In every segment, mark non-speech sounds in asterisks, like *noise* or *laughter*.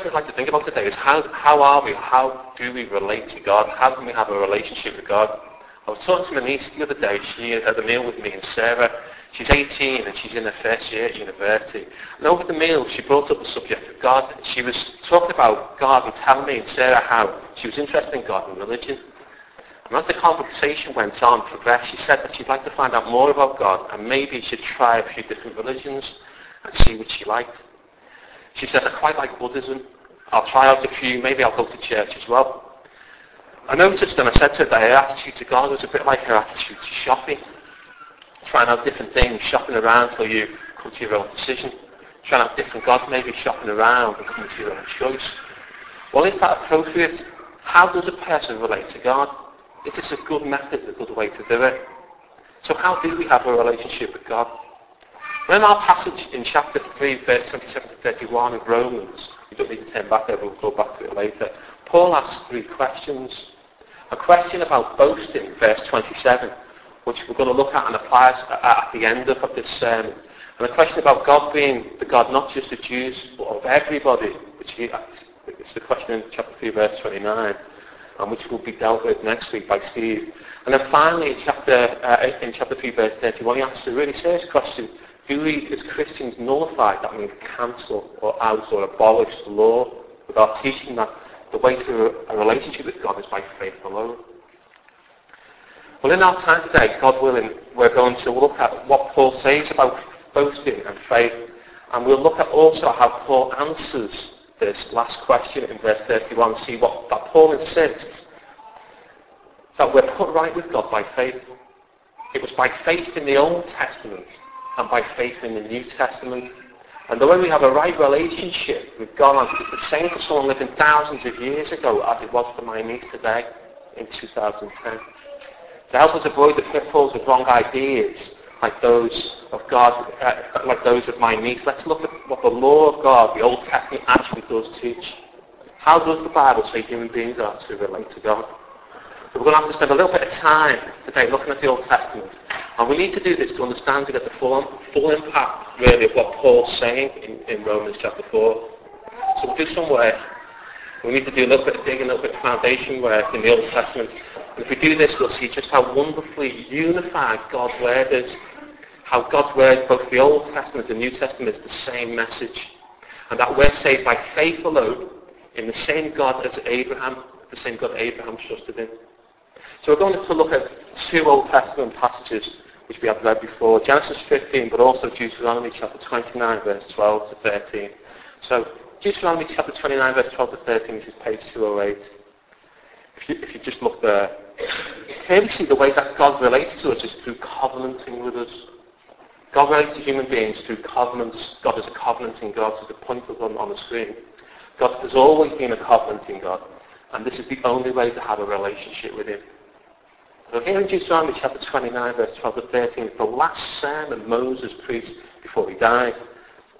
question I'd like to think about today is how, how are we, how do we relate to God? How can we have a relationship with God? I was talking to my niece the other day. She had a meal with me and Sarah. She's 18 and she's in her first year at university. And over the meal, she brought up the subject of God. She was talking about God and telling me and Sarah how she was interested in God and religion. And as the conversation went on, progressed, she said that she'd like to find out more about God and maybe she'd try a few different religions and see what she liked. She said, I quite like Buddhism. I'll try out a few. Maybe I'll go to church as well. I noticed and I said to her that her attitude to God was a bit like her attitude to shopping. Trying out different things, shopping around till you come to your own decision. Trying out different gods, maybe shopping around and coming to your own choice. Well, is that appropriate? How does a person relate to God? Is this a good method, a good way to do it? So how do we have a relationship with God? Well, in our passage in chapter 3, verse 27 to 31 of Romans, you don't need to turn back there, we'll go back to it later. Paul asks three questions. A question about boasting, verse 27, which we're going to look at and apply at the end of this sermon. And a question about God being the God not just of Jews, but of everybody, which he, it's the question in chapter 3, verse 29 and which will be dealt with next week by Steve. And then finally, in chapter, uh, in chapter 3, verse 31, he asks a really serious question. Do we, as Christians, nullify, that means cancel or out or abolish the law with our teaching that the way to a relationship with God is by faith alone? Well, in our time today, God willing, we're going to look at what Paul says about boasting and faith, and we'll look at also how Paul answers this last question in verse 31, see what that Paul insists that we're put right with God by faith. It was by faith in the Old Testament and by faith in the New Testament. And the way we have a right relationship with God is the same for someone living thousands of years ago as it was for my niece today in 2010. To help us avoid the pitfalls of wrong ideas like those of God, uh, like those of my niece, let's look at what the law of God, the Old Testament, actually does teach. How does the Bible say human beings are to relate to God? So we're going to have to spend a little bit of time today looking at the Old Testament. And we need to do this to understand to get the full, full impact, really, of what Paul's saying in, in Romans chapter 4. So we'll do some work. We need to do a little bit of digging, a little bit of foundation work in the Old Testament. And if we do this, we'll see just how wonderfully unified God's Word is how God's word, both the Old Testament and the New Testament, is the same message. And that we're saved by faith alone in the same God as Abraham, the same God Abraham trusted in. So we're going to look at two Old Testament passages which we have read before, Genesis 15, but also Deuteronomy chapter 29, verse 12 to 13. So Deuteronomy chapter 29, verse 12 to 13, which is page 208. If you, if you just look there, here we see the way that God relates to us is through covenanting with us. God relates to human beings through covenants. God is a covenanting God, so the point of them on the screen. God has always been a covenanting God, and this is the only way to have a relationship with Him. So here in Deuteronomy chapter 29, verse 12 to 13, is the last sermon Moses preached before he died.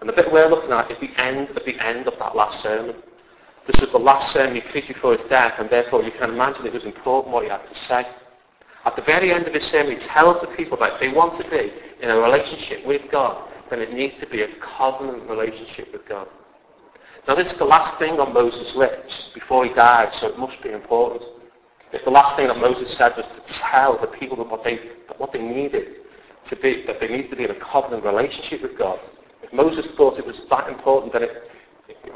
And the bit we're looking at is the end of the end of that last sermon. This was the last sermon he preached before his death, and therefore you can imagine it was important what he had to say. At the very end of his sermon, he tells the people that if they want to be in a relationship with God, then it needs to be a covenant relationship with God. Now this is the last thing on Moses' lips before he died, so it must be important. If the last thing that Moses said was to tell the people that what they, that what they needed to be, that they need to be in a covenant relationship with God, if Moses thought it was that important, then it,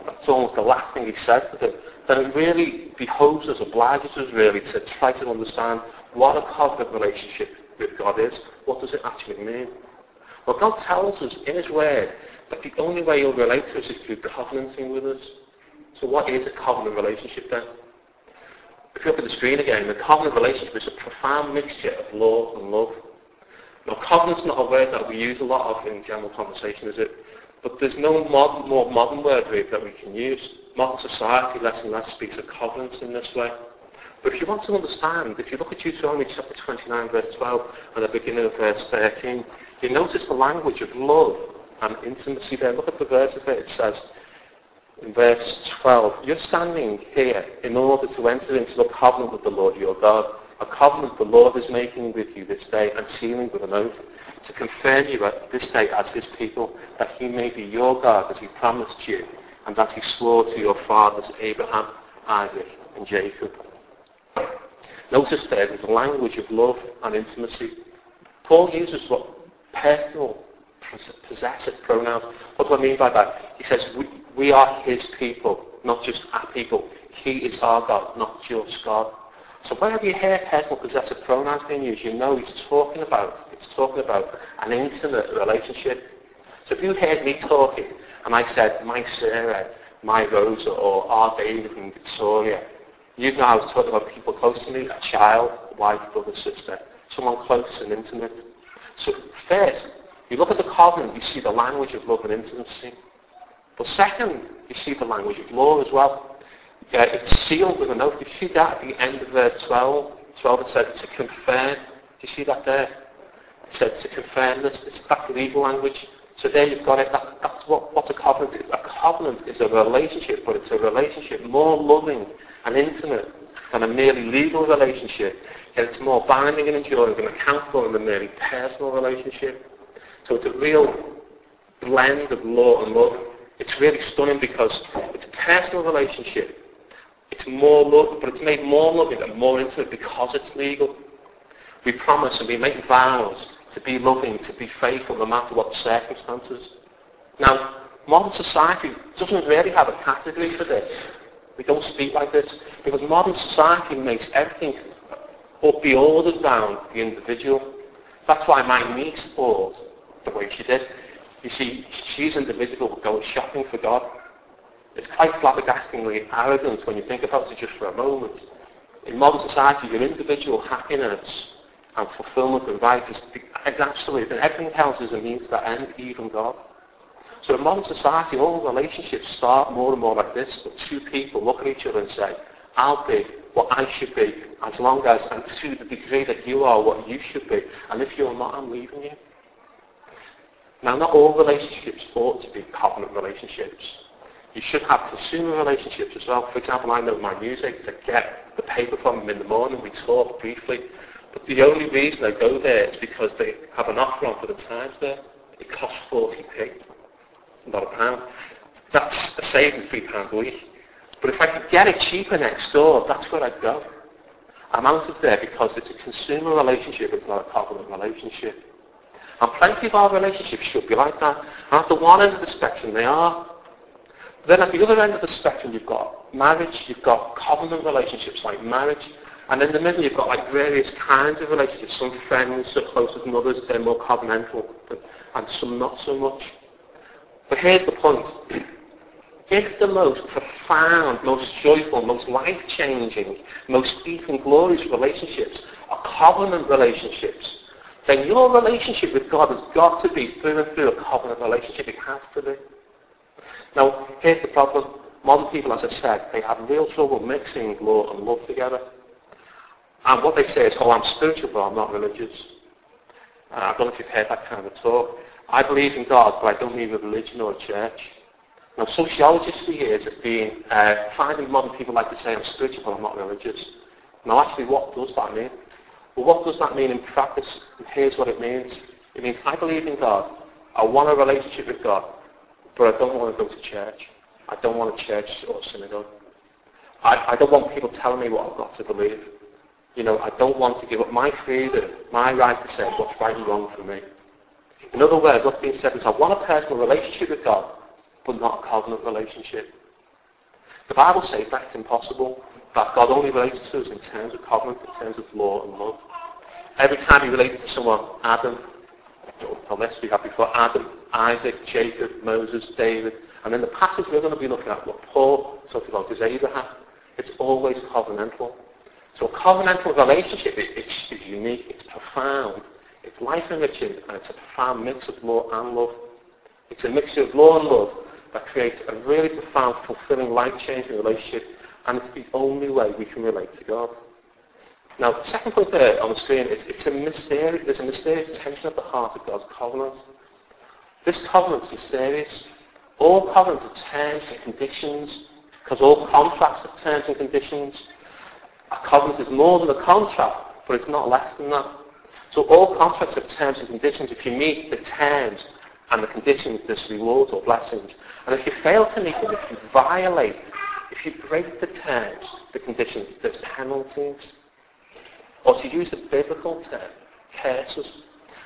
that's almost the last thing he says to them, then it really behoves us, obliges us really to try to understand what a covenant relationship with God is. What does it actually mean? Well, God tells us in His Word that the only way you'll relate to us is through covenanting with us. So what is a covenant relationship then? If you look at the screen again, the covenant relationship is a profound mixture of law and love. Now, covenant's not a word that we use a lot of in general conversation, is it? But there's no modern, more modern word really that we can use. Modern society less and less speaks of covenants in this way. But if you want to understand, if you look at Deuteronomy chapter 29, verse 12, and the beginning of verse 13, you notice the language of love and intimacy there. Look at the verses there. It says in verse 12, You're standing here in order to enter into a covenant with the Lord your God, a covenant the Lord is making with you this day and sealing with an oath to confirm you at this day as his people, that he may be your God as he promised you and that he swore to your fathers Abraham, Isaac, and Jacob. Notice there, there's a language of love and intimacy. Paul uses what personal, possessive pronouns. What do I mean by that? He says, we, we are his people, not just our people. He is our God, not just God. So whenever you hear personal possessive pronouns being used, you know he's talking about, it's talking about an intimate relationship. So if you heard me talking and I said, my Sarah, my Rosa, or our David and Victoria, you know I was talking about people close to me, a child, wife, brother, sister, someone close and intimate. So first, you look at the covenant, you see the language of love and intimacy. But second, you see the language of law as well. Yeah, it's sealed with an oath. You see that at the end of verse 12? 12 it says to confirm. Do you see that there? It says to confirm this. That's legal language. So there you've got it. That, that's what, what a covenant is. A covenant is a relationship, but it's a relationship more loving and intimate than a merely legal relationship. And it's more binding and enduring and accountable than a merely personal relationship. So it's a real blend of law and love. It's really stunning because it's a personal relationship. It's more love, but it's made more loving and more intimate because it's legal. We promise and we make vows to be loving, to be faithful no matter what the circumstances. Now, modern society doesn't really have a category for this. We don't speak like this because modern society makes everything up be ordered around the individual. That's why my niece bought the way she did. You see, she's individual going shopping for God. It's quite flabbergastingly arrogant when you think about it just for a moment. In modern society, your individual happiness and fulfillment and right is, is absolute, and everything else is a means to that end, even God. So in modern society, all relationships start more and more like this, but two people look at each other and say, I'll be what I should be, as long as, and to the degree that you are what you should be, and if you're not, I'm leaving you. Now, not all relationships ought to be covenant relationships. You should have consumer relationships as well. For example, I know my music to get the paper from them in the morning. We talk briefly. But the only reason I go there is because they have an offer on for the Times there. It costs 40p, not a pound. That's a saving three pounds a week. But if I could get it cheaper next door, that's where I'd go. I'm out of there because it's a consumer relationship, it's not a covenant relationship. And plenty of our relationships should be like that. And at the one end of the spectrum, they are. Then at the other end of the spectrum, you've got marriage, you've got covenant relationships like marriage, and in the middle you've got like various kinds of relationships. Some friends are closer than others, they're more covenantal, and some not so much. But here's the point. *clears throat* If the most profound, most joyful, most life-changing, most deep and glorious relationships are covenant relationships, then your relationship with God has got to be through and through a covenant relationship. It has to be. Now, here's the problem. Modern people, as I said, they have real trouble mixing law and love together. And what they say is, oh, I'm spiritual, but I'm not religious. Uh, I don't know if you've heard that kind of talk. I believe in God, but I don't need a religion or a church. Now, sociologists for years have been uh, finding modern people like to say, I'm spiritual, but I'm not religious. Now, actually, what does that mean? Well, what does that mean in practice? And here's what it means. It means I believe in God. I want a relationship with God, but I don't want to go to church. I don't want a church or a synagogue. I, I don't want people telling me what I've got to believe. You know, I don't want to give up my freedom, my right to say what's right and wrong for me. In other words, what's being said is I want a personal relationship with God, but not a covenant relationship. The Bible says that's impossible, that God only relates to us in terms of covenant, in terms of law and love. Every time he related to someone, Adam, or let's be happy for Adam, Isaac, Jacob, Moses, David, and then the passage we're going to be looking at, what Paul talks about is Abraham. It's always covenantal. So a covenantal relationship is, is unique, it's profound, it's life enriching, and it's a profound mix of law and love. It's a mixture of law and love that creates a really profound, fulfilling, life-changing relationship, and it's the only way we can relate to God. Now, the second point there on the screen is it's a mysterious, there's a mysterious tension at the heart of God's covenant. This covenant is mysterious. All covenants are terms and conditions, because all contracts are terms and conditions. A covenant is more than a contract, but it's not less than that. So all contracts have terms and conditions. If you meet the terms, And the conditions, there's rewards or blessings. And if you fail to meet them, if you violate, if you break the terms, the conditions, there's penalties. Or to use the biblical term, curses.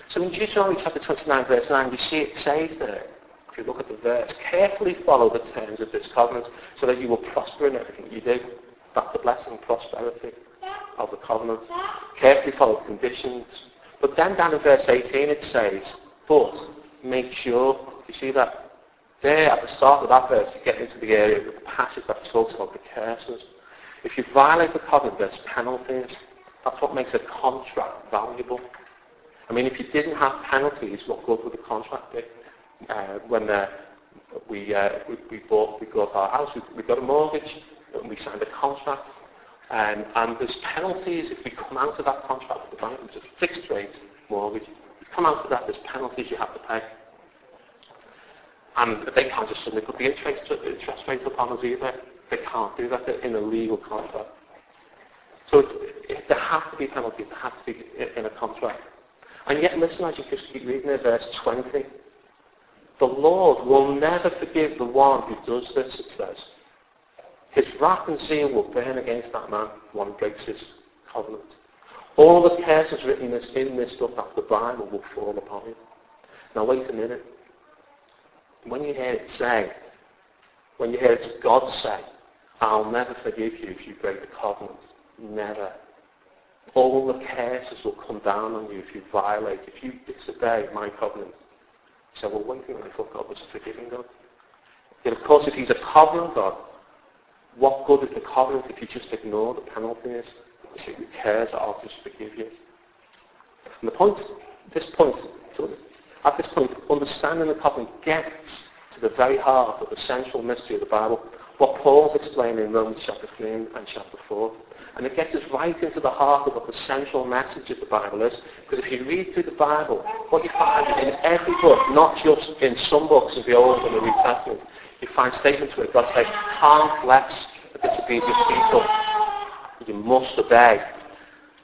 So in Deuteronomy chapter 29, verse 9, we see it says there, if you look at the verse, carefully follow the terms of this covenant so that you will prosper in everything you do. That's the blessing, prosperity of the covenant. Carefully follow the conditions. But then down in verse 18 it says, but make sure, you see that there at the start of that verse, you get into the area of the passage that talks about the curses. If you violate the covenant, there's penalties. That's what makes a contract valuable. I mean, if you didn't have penalties, what good would the contract be? Uh, when uh, we, uh, we, we, bought, we bought our house, we, we got a mortgage, and we signed a contract, um, and there's penalties if we come out of that contract with the bank, which is a fixed rate mortgage. If you come out of that, there's penalties you have to pay. And they can't just suddenly put the interest, rates up on us either. They can't do that in a legal contract. So it, there have to be penalties. There have to be in a contract. And yet, listen as you just keep reading it, verse 20. The Lord will never forgive the one who does this, it says. His wrath and zeal will burn against that man, one breaks his covenant. All the curses written in this, in this book of the Bible will fall upon him. Now wait a minute. When you hear it say, when you hear it God say, I'll never forgive you if you break the covenant. Never. All the curses will come down on you if you violate, if you disobey my covenant. So well, wait a minute, I thought God was a forgiving God. Yet of course, if he's a covenant God, what good is the covenant if you just ignore the penalties? See, who cares? I'll just forgive you. And the point, this point, at this point, understanding the covenant gets to the very heart of the central mystery of the Bible, what Paul's explaining in Romans chapter 3 and chapter 4. And it gets us right into the heart of what the central message of the Bible is. Because if you read through the Bible, what you find in every book, not just in some books of the Old and the New Testament, you find statements where God says, can't bless the disobedient people. You must obey.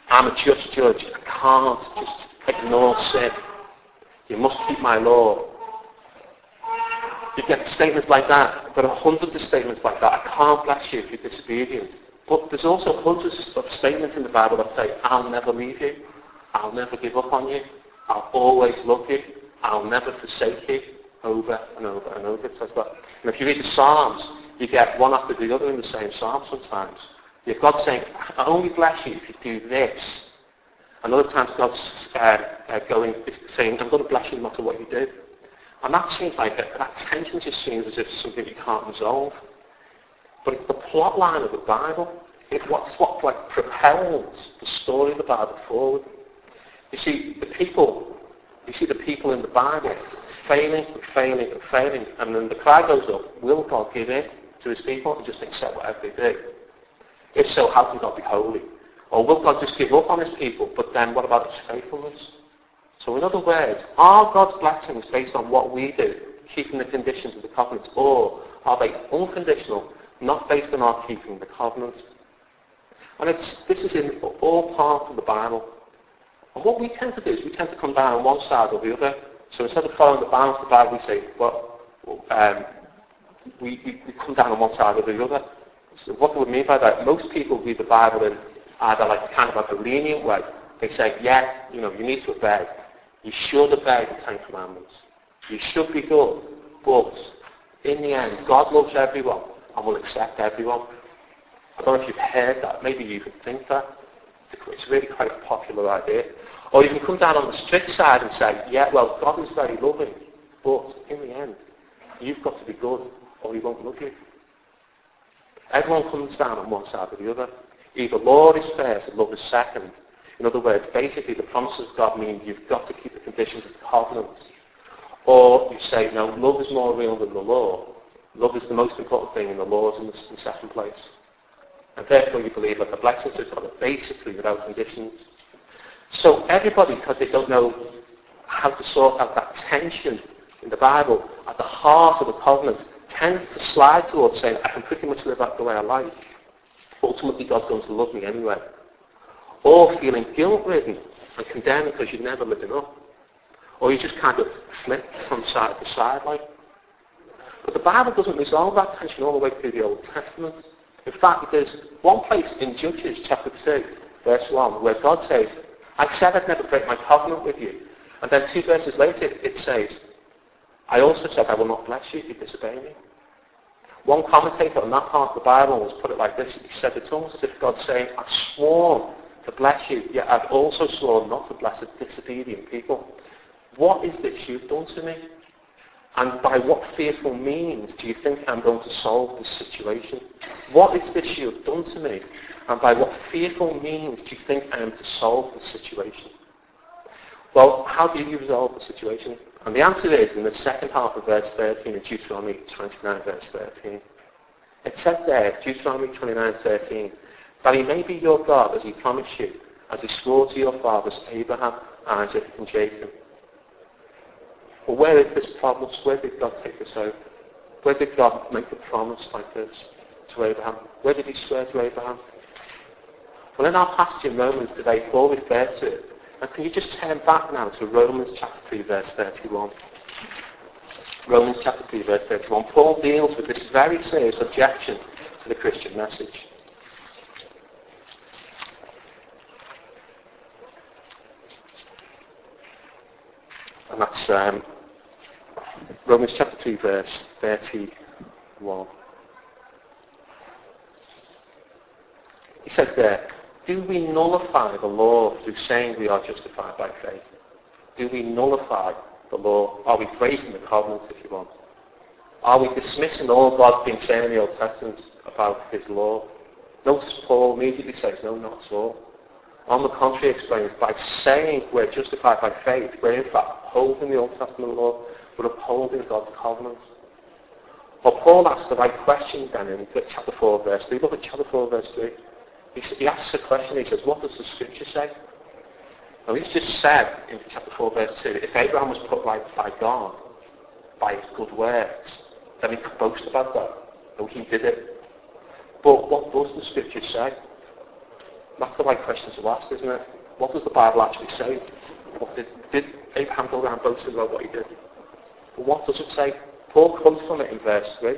I'm a just judge. I can't just ignore sin. You must keep my law. You get statements like that. There are hundreds of statements like that. I can't bless you if you're disobedient. But there's also hundreds of statements in the Bible that say, I'll never leave you. I'll never give up on you. I'll always love you. I'll never forsake you. Over and over and over it says that. And if you read the Psalms, you get one after the other in the same Psalm sometimes. You have got saying, I only bless you if you do this. And other times God's uh, uh, going, saying, I'm going to bless you no matter what you do. And that seems like, a, that tension just seems as if it's something you can't resolve. But it's the plot line of the Bible. It's what's what like propels the story of the Bible forward. You see, the people, you see the people in the Bible failing and failing and failing, and then the cry goes up, will God give in to his people and just accept whatever they do? If so, how can God be holy? Or will God just give up on his people, but then what about his faithfulness? So in other words, are God's blessings based on what we do, keeping the conditions of the covenants, or are they unconditional, not based on our keeping the covenants? And it's, this is in all parts of the Bible. And what we tend to do is we tend to come down on one side or the other. So instead of following the balance of the Bible, we say, well, um, we, we, we come down on one side or the other. So what do we mean by that? Most people read the Bible in Uh, either like kind of like a lenient way. They say, yeah, you know, you need to obey. You should obey the Ten Commandments. You should be good. But in the end, God loves everyone and will accept everyone. I don't know if you've heard that. Maybe you even think that. It's really quite a popular idea. Or you can come down on the strict side and say, yeah, well, God is very loving, but in the end, you've got to be good or he won't love you. Everyone comes down on one side or the other. Either law is first and love is second, in other words, basically the promises of God mean you've got to keep the conditions of the covenant. Or you say, no, love is more real than the law. Love is the most important thing and the law is in the, second place. And therefore you believe that the blessings of God are basically without conditions. So everybody, because they don't know how to sort out that tension in the Bible at the heart of the covenant, tends to slide towards saying, I can pretty much live out the way I like. Ultimately, God's going to love me anyway or feeling guilt-ridden and condemned because you've never lived up, Or you just kind of flip from side to side like. But the Bible doesn't resolve that tension all the way through the Old Testament. In fact, there's one place in Judges chapter 2, verse 1, where God says, I said I'd never break my covenant with you. And then two verses later it says, I also said I will not bless you if you disobey me. One commentator on that part of the Bible has put it like this. He said it's almost as if God's saying, I've sworn to bless you, yet I've also sworn not to bless a disobedient people. What is this you've done to me? And by what fearful means do you think I'm going to solve this situation? What is this you have done to me? And by what fearful means do you think I am to solve the situation? Well, how do you resolve the situation? And the answer is in the second half of verse 13 in Deuteronomy 29 verse 13. It says there, Deuteronomy 29 13, that he may be your God as he promised you, as he swore to your fathers Abraham, Isaac and Jacob. Well, where is this promise? Where did God take this out? Where did God make a promise like this to Abraham? Where did he swear to Abraham? Well, in our passage in Romans today, Paul refers to it. And can you just turn back now to Romans chapter 3, verse 31? Romans chapter 3, verse 31. Paul deals with this very serious objection to the Christian message. And that's um, Romans chapter 3, verse 31. He says there, do we nullify the law through saying we are justified by faith? Do we nullify the law? Are we breaking the covenants, if you want? Are we dismissing all God's been saying in the Old Testament about his law? Notice Paul immediately says, no, not at all. On the contrary, explains, by saying we're justified by faith, we're in fact upholding the Old Testament law, we're upholding God's covenant. Well, Paul asks the right question then in chapter 4, verse 3. Look at chapter 4, verse 3. He, asks a question. He says, what does the Scripture say? Well, he's just said in chapter 4, verse 2, if Abraham was put right by God, by his good works, then he could boast about that. No, he did it. But what does the Scripture say? That's the right question to ask, isn't it? What does the Bible actually say? What did, did Abraham go around boasting about what he did? But what does it say? Paul comes from it in verse 3.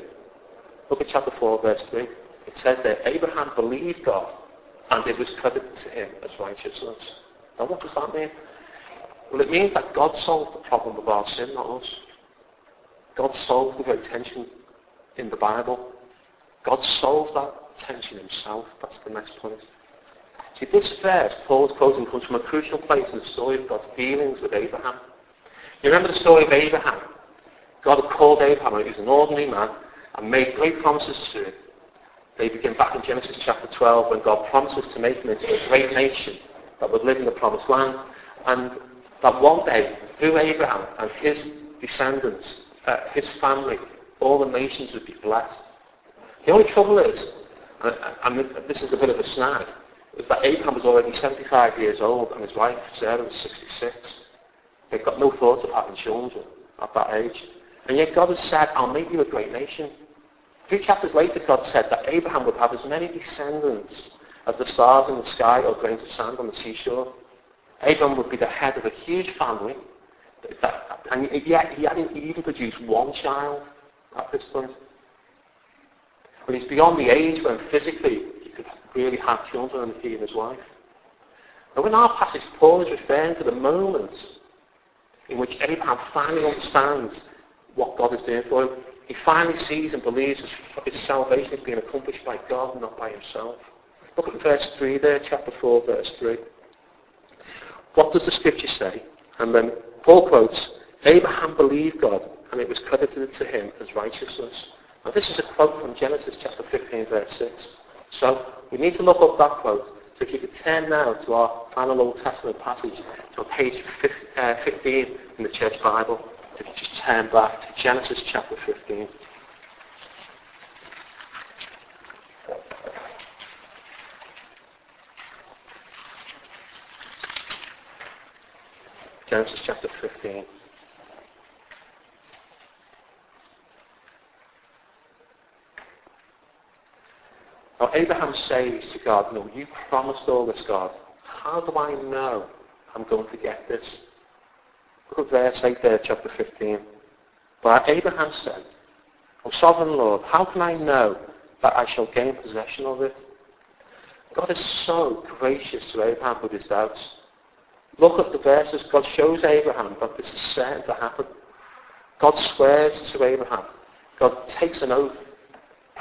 Look at chapter 4, verse 3. It says that Abraham believed God, and it was credited to him as righteousness. Now what does that mean? Well, it means that God solved the problem of our sin, not us. God solved the tension in the Bible. God solved that tension himself. That's the next point. See, this verse, Paul's quoting, comes from a crucial place in the story of God's dealings with Abraham. You remember the story of Abraham? God had called Abraham, he was an ordinary man, and made great promises to him. They begin back in Genesis chapter 12 when God promises to make him into a great nation that would live in the promised land. And that one day, through Abraham and his descendants, uh, his family, all the nations would be blessed. The only trouble is, and this is a bit of a snag, is that Abraham was already 75 years old and his wife Sarah was 66. They've got no thoughts of having children at that age. And yet God has said, I'll make you a great nation. Three chapters later, God said that Abraham would have as many descendants as the stars in the sky or grains of sand on the seashore. Abraham would be the head of a huge family. And yet he hadn't even produced one child at this point. But he's beyond the age when physically he could really have children and he and his wife. Now in our passage, Paul is referring to the moment in which Abraham finally understands what God is doing for him. He finally sees and believes his, his salvation is being accomplished by God, not by himself. Look at verse 3 there, chapter 4, verse 3. What does the scripture say? And then Paul quotes, Abraham believed God, and it was credited to him as righteousness. Now this is a quote from Genesis chapter 15, verse 6. So we need to look up that quote. So if you could turn now to our final Old Testament passage, to page uh, 15 in the Church Bible. If you just turn back to Genesis chapter 15. Genesis chapter 15. Now Abraham says to God, no, you promised all this, God. How do I know I'm going to get this? Look at verse 8 there, chapter 15. But Abraham said, O sovereign Lord, how can I know that I shall gain possession of it? God is so gracious to Abraham with his doubts. Look at the verses. God shows Abraham that this is certain to happen. God swears to Abraham. God takes an oath.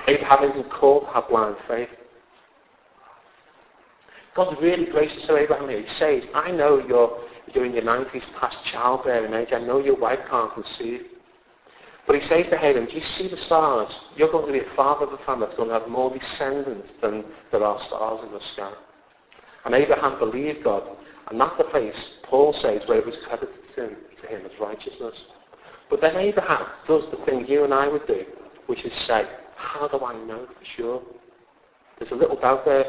Abraham isn't called to have blind faith. God's really gracious to Abraham here. He says, I know you're, in your 90s past childbearing age. I know your wife can't conceive. But he says to Abraham, do you see the stars? You're going to be a father of a family that's going to have more descendants than there are stars in the sky. And Abraham believed God. And that's the place, Paul says, where it was credited to him, to him as righteousness. But then Abraham does the thing you and I would do, which is say, how do I know for sure? There's a little doubt there.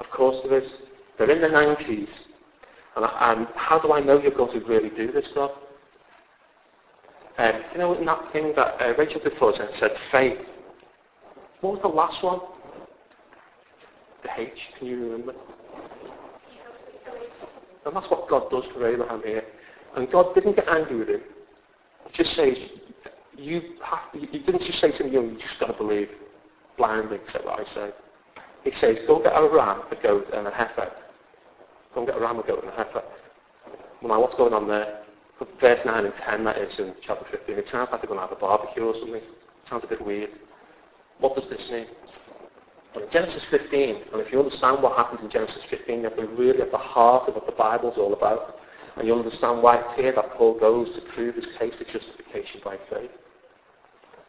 Of course there is. They're in the 90s. And, and how do I know you're going to really do this, God? Um, you know, in that thing that uh, Rachel before said, said faith. What was the last one? The H, can you remember? And that's what God does for Abraham here. And God didn't get angry with him. He just says, you have, he didn't just say to him, you just got to believe blindly, except what I say. He says, go get a ram, a goat, and a heifer. Go and get a ram, a goat, and a heifer. Well, now what's going on there? Verse 9 and 10, that is, in chapter 15. It sounds like they're going to have a barbecue or something. It sounds a bit weird. What does this mean? Well, in Genesis 15, and if you understand what happens in Genesis 15, you're really at the heart of what the Bible's all about. And you'll understand why it's here that Paul goes to prove his case for justification by faith.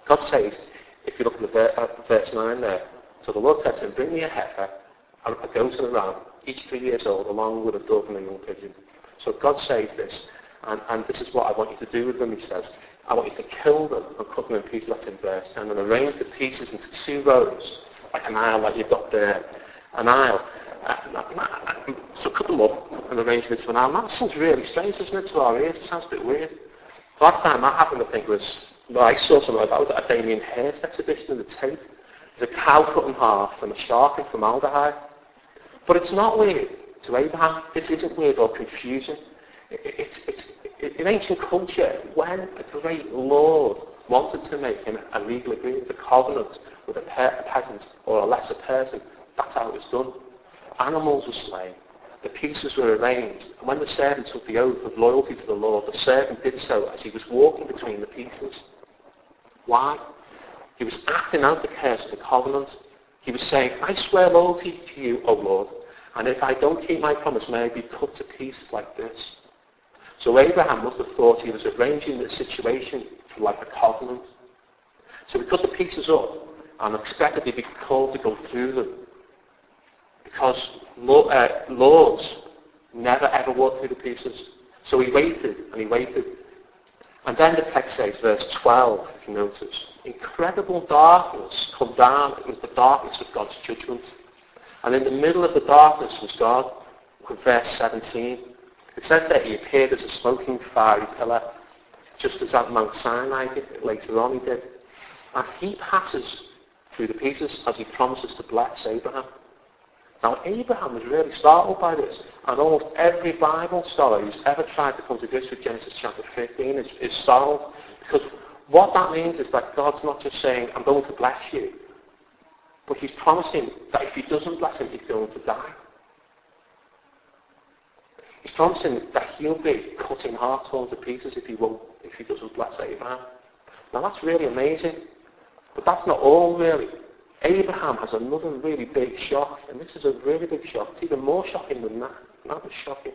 God says, if you look at, the ver- at verse 9 there, so the Lord said to him, bring me a heifer, a goat and a ram, each three years old, along with a dove and a young pigeon. So God says this, and, and this is what I want you to do with them, he says. I want you to kill them and cut them in pieces, that's in verse 10, and arrange the pieces into two rows, like an aisle like you've got there. An aisle. Uh, so cut them up and arrange them into an aisle. That sounds really strange, doesn't it, to our ears? It sounds a bit weird. The last time that happened, I think, was, well, I saw something like that. was at a Damien Hirst exhibition in the Tate. There's a cow cut in half and a shark in formaldehyde. But it's not weird to Abraham. It isn't weird or confusing. It's, in ancient culture, when a great lord wanted to make him a legal agreement, a covenant with a, pe- a peasant or a lesser person, that's how it was done. Animals were slain. The pieces were arranged. And when the servant took the oath of loyalty to the Lord, the servant did so as he was walking between the pieces. Why? He was acting out the curse of the covenant. He was saying, I swear loyalty to you, O Lord, and if I don't keep my promise, may I be cut to pieces like this. So Abraham must have thought he was arranging the situation for like a covenant. So he cut the pieces up and expected he'd be called to go through them. Because uh, laws never ever walk through the pieces. So he waited and he waited. And then the text says, verse 12, if you notice, incredible darkness come down. It was the darkness of God's judgment. And in the middle of the darkness was God, with verse 17. It says that he appeared as a smoking fiery pillar, just as at Mount Sinai did, later on he did. And he passes through the pieces as he promises to bless Abraham. Now Abraham was really startled by this, and almost every Bible scholar who's ever tried to come to grips with Genesis chapter 15 is, is startled, because what that means is that God's not just saying, I'm going to bless you, but he's promising that if he doesn't bless him, he's going to die. He's promising that he'll be cutting heart to pieces if he won't, if he doesn't bless Abraham. Now that's really amazing. But that's not all really. Abraham has another really big shock, and this is a really big shock. It's even more shocking than that. That was shocking.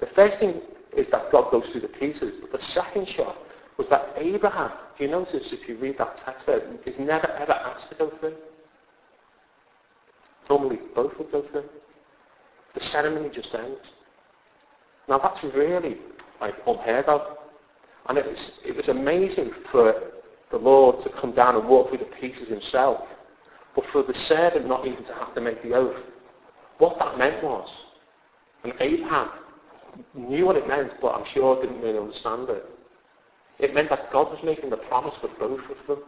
The first thing is that God goes through the pieces, but the second shock was that Abraham, do you notice if you read that text there, is never ever asked to go through. Normally both would go through. The ceremony just ends. Now that's really like unheard of. And it was, it was amazing for the Lord to come down and walk through the pieces himself, but for the servant not even to have to make the oath. What that meant was, and Abraham knew what it meant, but I'm sure didn't really understand it. It meant that God was making the promise for both of them.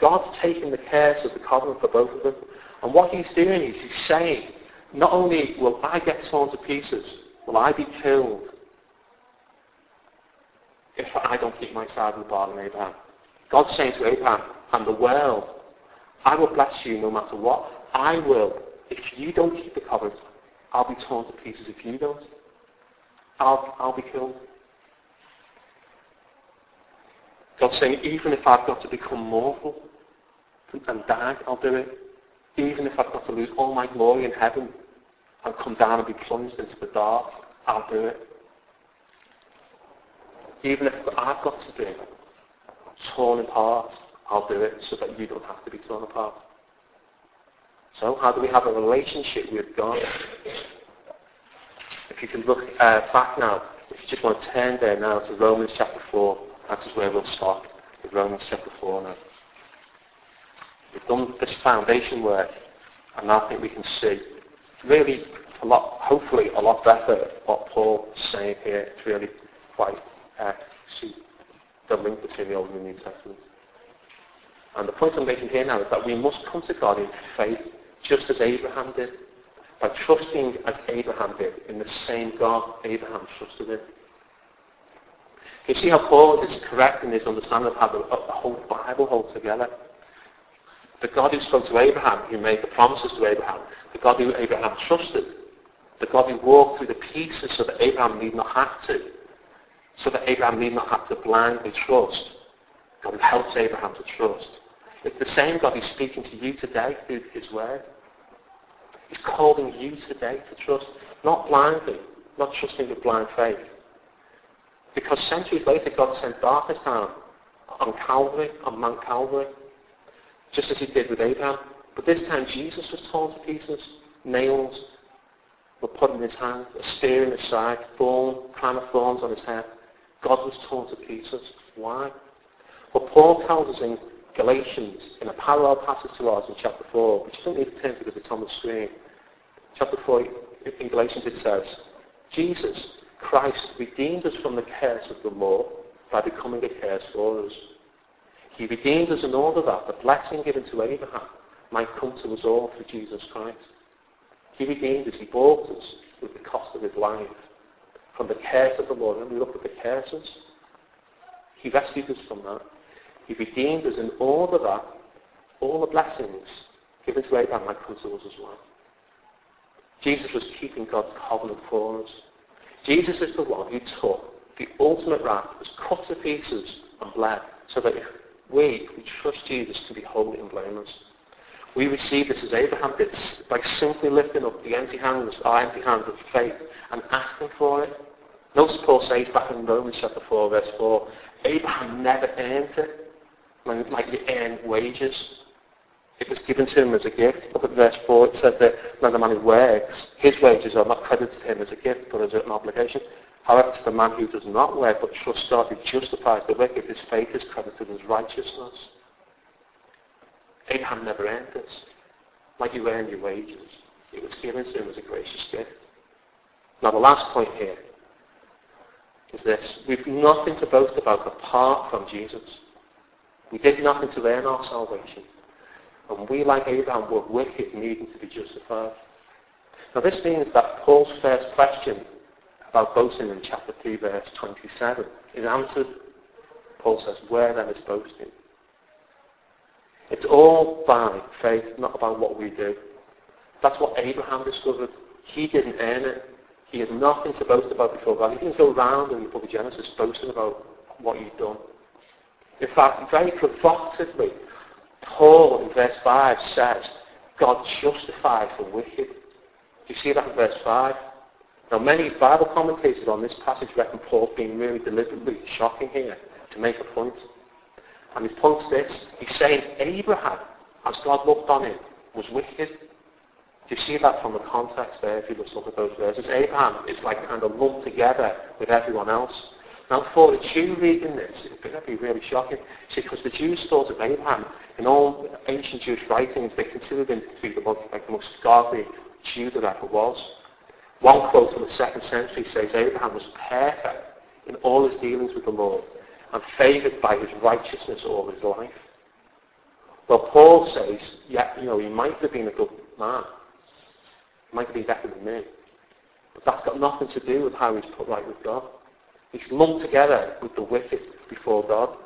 God's taking the curse of the covenant for both of them. And what he's doing is he's saying, not only will I get torn to pieces, will I be killed, if I don't keep my side of the bargain, Abraham. God's saying to Abraham and the world, I will bless you no matter what. I will. If you don't keep the covenant, I'll be torn to pieces if you don't. I'll, I'll be killed. God's saying, even if I've got to become mortal and die, I'll do it. Even if I've got to lose all my glory in heaven and come down and be plunged into the dark, I'll do it. Even if I've got to be torn apart, I'll do it so that you don't have to be torn apart. So how do we have a relationship with God? If you can look uh, back now, if you just want to turn there now to Romans chapter 4, that is where we'll start, with Romans chapter 4 now. We've done this foundation work, and I think we can see really a lot, hopefully a lot better what Paul is saying here. It's really quite, uh, see the link between the Old and the New Testament. And the point I'm making here now is that we must come to God in faith, just as Abraham did, by trusting as Abraham did in the same God Abraham trusted in. You see how Paul is correct in his understanding of how the, the whole Bible holds together. The God who spoke to Abraham, who made the promises to Abraham, the God who Abraham trusted, the God who walked through the pieces so that Abraham need not have to, so that Abraham need not have to blindly trust. God who helps Abraham to trust. It's the same God who's speaking to you today through his word. He's calling you today to trust, not blindly, not trusting with blind faith. Because centuries later, God sent darkness down on Calvary, on Mount Calvary, just as he did with Abraham. But this time, Jesus was torn to pieces. Nails were put in his hand, a spear in his side, thorn, crown of thorns on his head. God was torn to pieces. Why? Well, Paul tells us in Galatians, in a parallel passage to ours in chapter 4, which don't need to turn to because it's on the screen. Chapter 4, in Galatians it says, Jesus, Christ, redeemed us from the curse of the law by becoming a curse for us. He redeemed us in order that the blessing given to Abraham might come to us all through Jesus Christ. He redeemed us, he bought us with the cost of his life from the curse of the law. And we look at the curses. He rescued us from that. He redeemed us in order that all the blessings given to Abraham might come to us as well. Jesus was keeping God's covenant for us. Jesus is the one who took the ultimate wrath, was cut to pieces and bled, so that if we, who trust Jesus, can be holy and blameless. We receive this as Abraham did, by simply lifting up the empty hands, our empty hands of faith, and asking for it. Notice Paul says back in Romans chapter 4, verse 4, Abraham never earned it, like you earn wages. It was given to him as a gift. Look at verse 4. It says that when the man who works, his wages are not credited to him as a gift, but as an obligation. However, to the man who does not work, but trusts God who justifies the wicked, his faith is credited as righteousness. Abraham never earned this. Like you earn your wages. It was given to him as a gracious gift. Now the last point here is this. We've nothing to boast about apart from Jesus. We did nothing to earn our salvation. And we, like Abraham, were wicked, needing to be justified. Now this means that Paul's first question about boasting in chapter 3, verse 27 is answered. Paul says, where then is boasting? It's all by faith, not about what we do. That's what Abraham discovered. He didn't earn it. He had nothing to boast about before God. He didn't go around in the book of Genesis boasting about what he'd done. In fact, very provocatively, Paul in verse 5 says, God justifies the wicked. Do you see that in verse 5? Now many Bible commentators on this passage reckon Paul being really deliberately shocking here to make a point. And his point's this. He's saying Abraham, as God looked on him, was wicked. Do you see that from the context there if you just look at those verses? Abraham is like kind of lumped together with everyone else. Now for a Jew reading this, it would be really shocking. See, because the Jews thought of Abraham, in all ancient Jewish writings, they considered him to be the most, like the most godly Jew that ever was. One quote from the second century says Abraham was perfect in all his dealings with the Lord and favoured by his righteousness all his life. Well, Paul says, yeah, you know, he might have been a good man. He might have been better than me. But that's got nothing to do with how he's put right with God. He's lumped together with the wicked before God.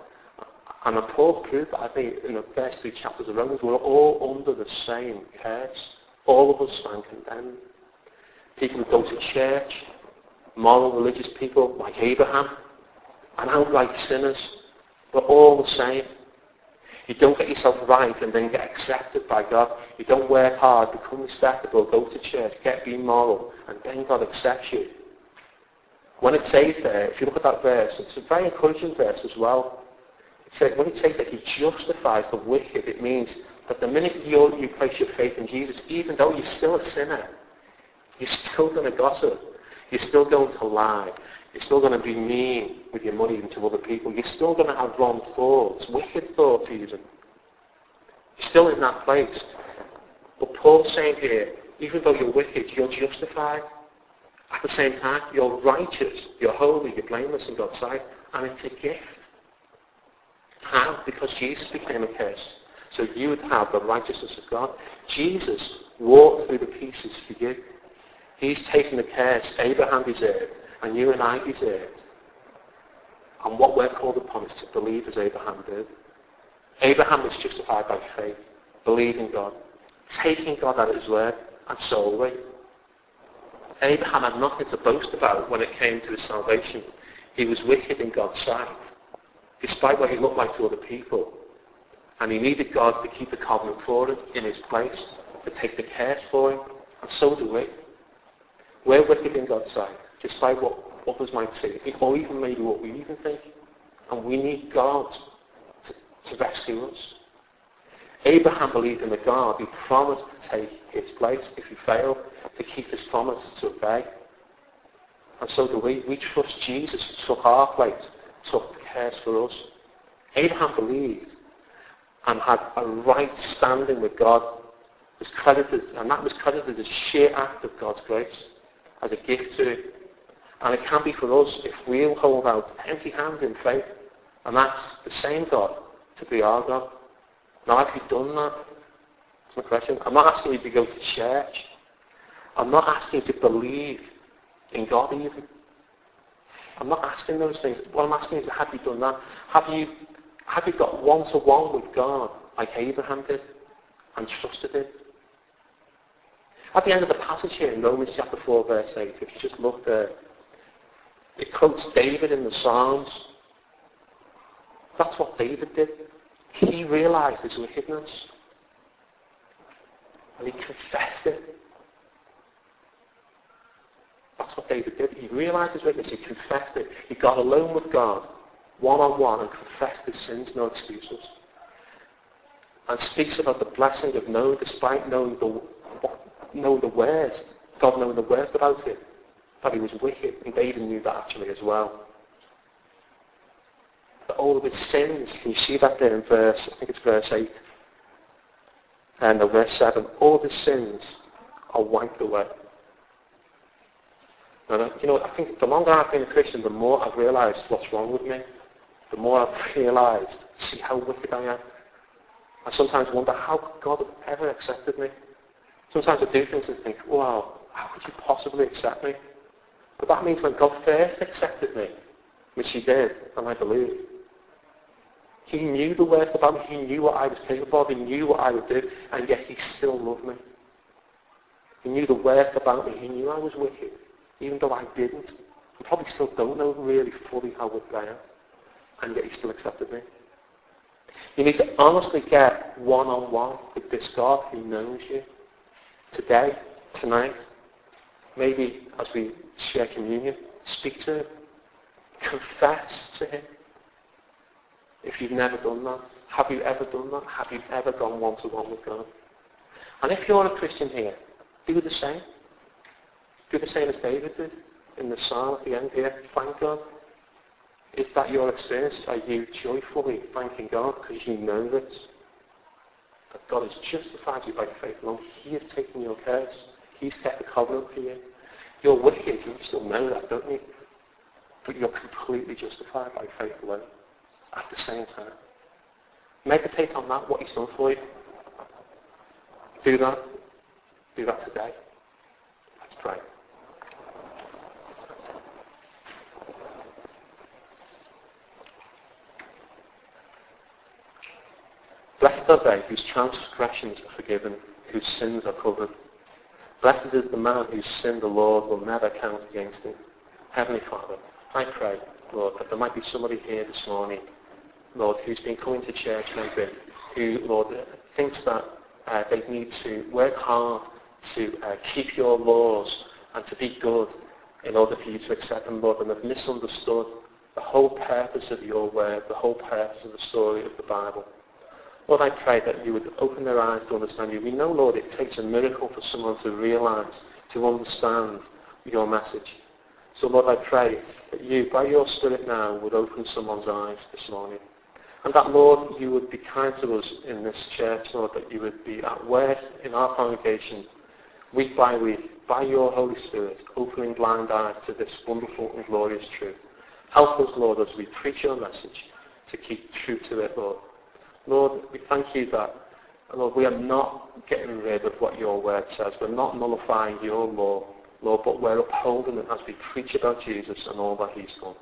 And Paul proved that, I think, in the first three chapters of Romans, we're all under the same curse. All of us stand condemned. People who go to church, moral religious people like Abraham, and outright sinners, we're all the same. You don't get yourself right and then get accepted by God. You don't work hard, become respectable, go to church, get be moral, and then God accepts you. When it says there, if you look at that verse, it's a very encouraging verse as well. It says, when it says that he justifies the wicked, it means that the minute you, you place your faith in Jesus, even though you're still a sinner, you're still going to gossip. You're still going to lie. You're still going to be mean with your money and to other people. You're still going to have wrong thoughts, wicked thoughts even. You're still in that place. But Paul's saying here, even though you're wicked, you're justified. At the same time, you're righteous, you're holy, you're blameless in God's sight, and it's a gift. How? Because Jesus became a curse. So you would have the righteousness of God. Jesus walked through the pieces for you. He's taken the curse Abraham deserved and you and I deserved. And what we're called upon is to believe as Abraham did. Abraham was justified by faith, believing God, taking God at his word, and solely. Abraham had nothing to boast about when it came to his salvation. He was wicked in God's sight, despite what he looked like to other people. And he needed God to keep the covenant for him in his place, to take the care for him. And so do we. We're wicked in God's sight despite what others might say, or even maybe what we even think. And we need God to, to rescue us. Abraham believed in the God who promised to take his place if he failed, to keep his promise to obey. And so do we. We trust Jesus who took our place, took cares for us. Abraham believed and had a right standing with God. Was credited, and that was credited as a sheer act of God's grace, as a gift to him. And it can be for us if we'll hold out empty hands in faith and ask the same God to be our God. Now, have you done that? That's my question. I'm not asking you to go to church. I'm not asking you to believe in God even. I'm not asking those things. What I'm asking is, have you done that? Have you, have you got one-to-one with God like Abraham did and trusted him? At the end of the passage here in Romans chapter 4 verse 8, if you just look there, it quotes David in the Psalms. That's what David did. He realized his wickedness. And he confessed it. That's what David did. He realized his wickedness. He confessed it. He got alone with God, one-on-one, and confessed his sins, no excuses. And speaks about the blessing of knowing, despite knowing the, knowing the worst, God knowing the worst about him that he was wicked, and David knew that actually as well. That all of his sins, can you see that there in verse, I think it's verse 8, and the verse 7, all of his sins are wiped away. And, you know, I think the longer I've been a Christian, the more I've realised what's wrong with me. The more I've realised, see how wicked I am. I sometimes wonder how God ever accepted me. Sometimes I do things and think, wow, how could you possibly accept me? But that means when God first accepted me, which he did, and I believe, he knew the worst about me. He knew what I was capable of. He knew what I would do. And yet he still loved me. He knew the worst about me. He knew I was wicked. Even though I didn't. I probably still don't know really fully how we're am. And yet he still accepted me. You need to honestly get one-on-one with this God who knows you. Today, tonight, maybe as we share communion, speak to him. Confess to him. If you've never done that, have you ever done that? Have you ever gone one-to-one with God? And if you're a Christian here, do the same. Do the same as David did in the psalm at the end here. Thank God. Is that your experience? Are you joyfully thanking God because you know this? That God has justified you by faith alone. He has taken your curse. He's kept the covenant for you. You're wicked, you still know that, don't you? But you're completely justified by faith alone at the same time. Meditate on that, what he's done for you. Do that. Do that today. Let's pray. Blessed are they whose transgressions are forgiven, whose sins are covered. Blessed is the man whose sin the Lord will never count against him. Heavenly Father, I pray, Lord, that there might be somebody here this morning, Lord, who's been coming to church maybe, who, Lord, thinks that uh, they need to work hard to uh, keep your laws and to be good in order for you to accept them, Lord, and have misunderstood the whole purpose of your word, the whole purpose of the story of the Bible. Lord, I pray that you would open their eyes to understand you. We know, Lord, it takes a miracle for someone to realize, to understand your message. So, Lord, I pray that you, by your Spirit now, would open someone's eyes this morning. And that, Lord, you would be kind to us in this church, Lord, that you would be at work in our congregation week by week, by your Holy Spirit, opening blind eyes to this wonderful and glorious truth. Help us, Lord, as we preach your message, to keep true to it, Lord. Lord, we thank you that, Lord, we are not getting rid of what your word says. We're not nullifying your law, Lord, but we're upholding it as we preach about Jesus and all that he's done.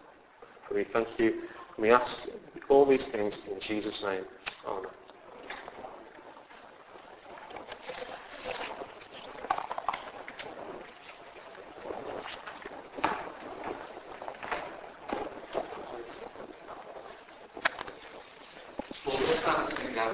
So we thank you, and we ask all these things in Jesus' name. Amen.